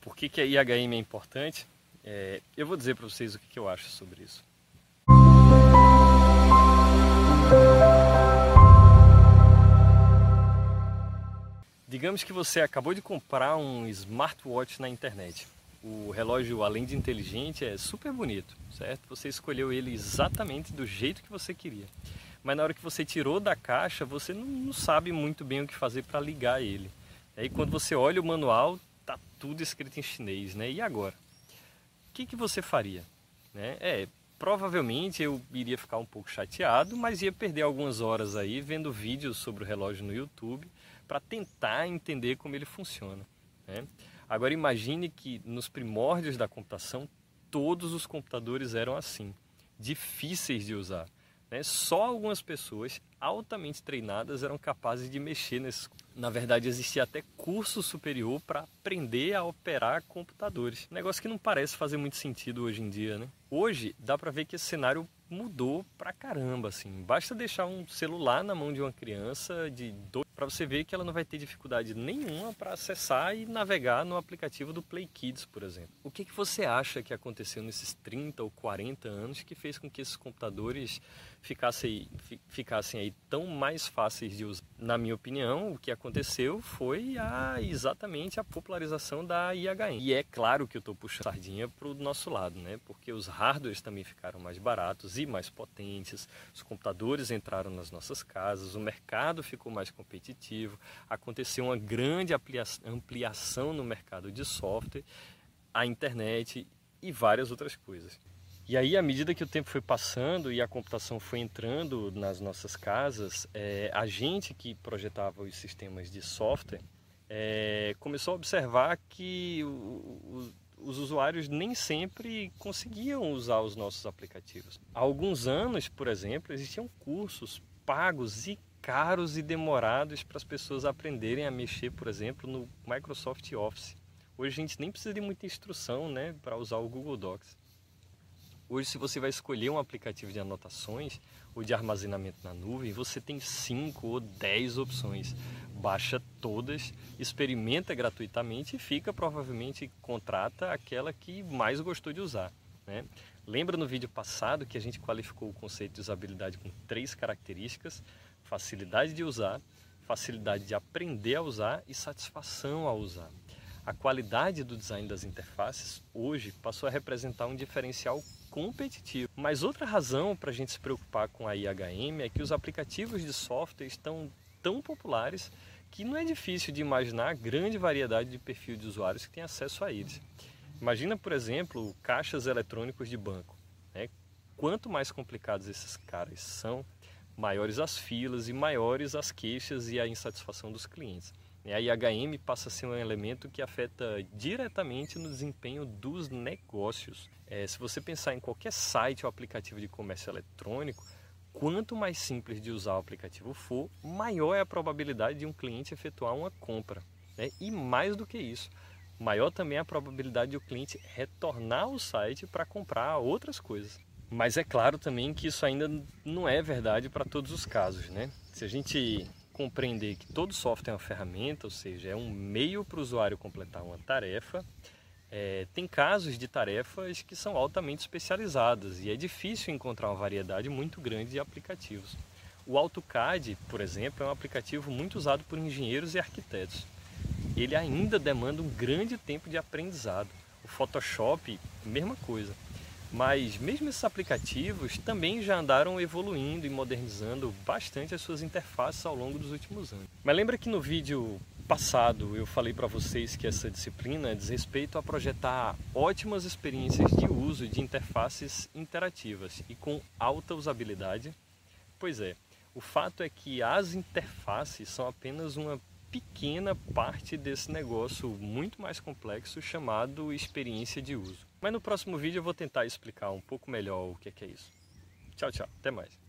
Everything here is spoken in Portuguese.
por que, que a IHM é importante, é, eu vou dizer para vocês o que, que eu acho sobre isso. Digamos que você acabou de comprar um smartwatch na internet. O relógio, além de inteligente, é super bonito, certo? Você escolheu ele exatamente do jeito que você queria. Mas na hora que você tirou da caixa, você não, sabe muito bem o que fazer para ligar ele. Aí quando você olha o manual, tudo escrito em chinês, né? E agora? O que, que você faria? Né? É, provavelmente eu iria ficar um pouco chateado, mas ia perder algumas horas aí vendo vídeos sobre o relógio no YouTube para tentar entender como ele funciona. Né? Agora imagine que nos primórdios da computação todos os computadores eram assim, difíceis de usar. Né? Só algumas pessoas altamente treinadas eram capazes de mexer nesses. Na verdade, existia até curso superior para aprender a operar computadores. Negócio que não parece fazer muito sentido hoje em dia, né? Hoje dá para ver que esse cenário mudou pra caramba, assim. Basta deixar um celular na mão de uma criança de dois para você ver que ela não vai ter dificuldade nenhuma para acessar e navegar no aplicativo do Play Kids, por exemplo. O que, que você acha que aconteceu nesses 30 ou 40 anos que fez com que esses computadores ficassem, ficassem aí tão mais fáceis de usar? Na minha opinião, o que aconteceu foi a, exatamente a popularização da IHM. E é claro que eu estou puxando sardinha para o nosso lado, né? porque os hardwares também ficaram mais baratos e mais potentes, os computadores entraram nas nossas casas, o mercado ficou mais competitivo competitivo, aconteceu uma grande ampliação no mercado de software, a internet e várias outras coisas. E aí, à medida que o tempo foi passando e a computação foi entrando nas nossas casas, é, a gente que projetava os sistemas de software é, começou a observar que o, o, os usuários nem sempre conseguiam usar os nossos aplicativos. Há alguns anos, por exemplo, existiam cursos pagos e caros e demorados para as pessoas aprenderem a mexer, por exemplo, no Microsoft Office. Hoje a gente nem precisa de muita instrução né, para usar o Google Docs. Hoje, se você vai escolher um aplicativo de anotações ou de armazenamento na nuvem, você tem 5 ou 10 opções. Baixa todas, experimenta gratuitamente e fica, provavelmente, contrata aquela que mais gostou de usar. Né? Lembra no vídeo passado que a gente qualificou o conceito de usabilidade com três características? facilidade de usar, facilidade de aprender a usar e satisfação ao usar. A qualidade do design das interfaces hoje passou a representar um diferencial competitivo. Mas outra razão para a gente se preocupar com a IHM é que os aplicativos de software estão tão populares que não é difícil de imaginar a grande variedade de perfil de usuários que têm acesso a eles. Imagina, por exemplo, caixas eletrônicos de banco. Né? Quanto mais complicados esses caras são, maiores as filas e maiores as queixas e a insatisfação dos clientes. E a IHM passa a ser um elemento que afeta diretamente no desempenho dos negócios. É, se você pensar em qualquer site ou aplicativo de comércio eletrônico, quanto mais simples de usar o aplicativo for, maior é a probabilidade de um cliente efetuar uma compra. Né? E mais do que isso, maior também é a probabilidade de o cliente retornar ao site para comprar outras coisas. Mas é claro também que isso ainda não é verdade para todos os casos, né? Se a gente compreender que todo software é uma ferramenta, ou seja, é um meio para o usuário completar uma tarefa, é, tem casos de tarefas que são altamente especializadas e é difícil encontrar uma variedade muito grande de aplicativos. O AutoCAD, por exemplo, é um aplicativo muito usado por engenheiros e arquitetos. Ele ainda demanda um grande tempo de aprendizado. O Photoshop, mesma coisa. Mas mesmo esses aplicativos também já andaram evoluindo e modernizando bastante as suas interfaces ao longo dos últimos anos. Mas lembra que no vídeo passado eu falei para vocês que essa disciplina diz respeito a projetar ótimas experiências de uso de interfaces interativas e com alta usabilidade? Pois é, o fato é que as interfaces são apenas uma pequena parte desse negócio muito mais complexo chamado experiência de uso. Mas no próximo vídeo eu vou tentar explicar um pouco melhor o que é, isso. Tchau, tchau. Até mais.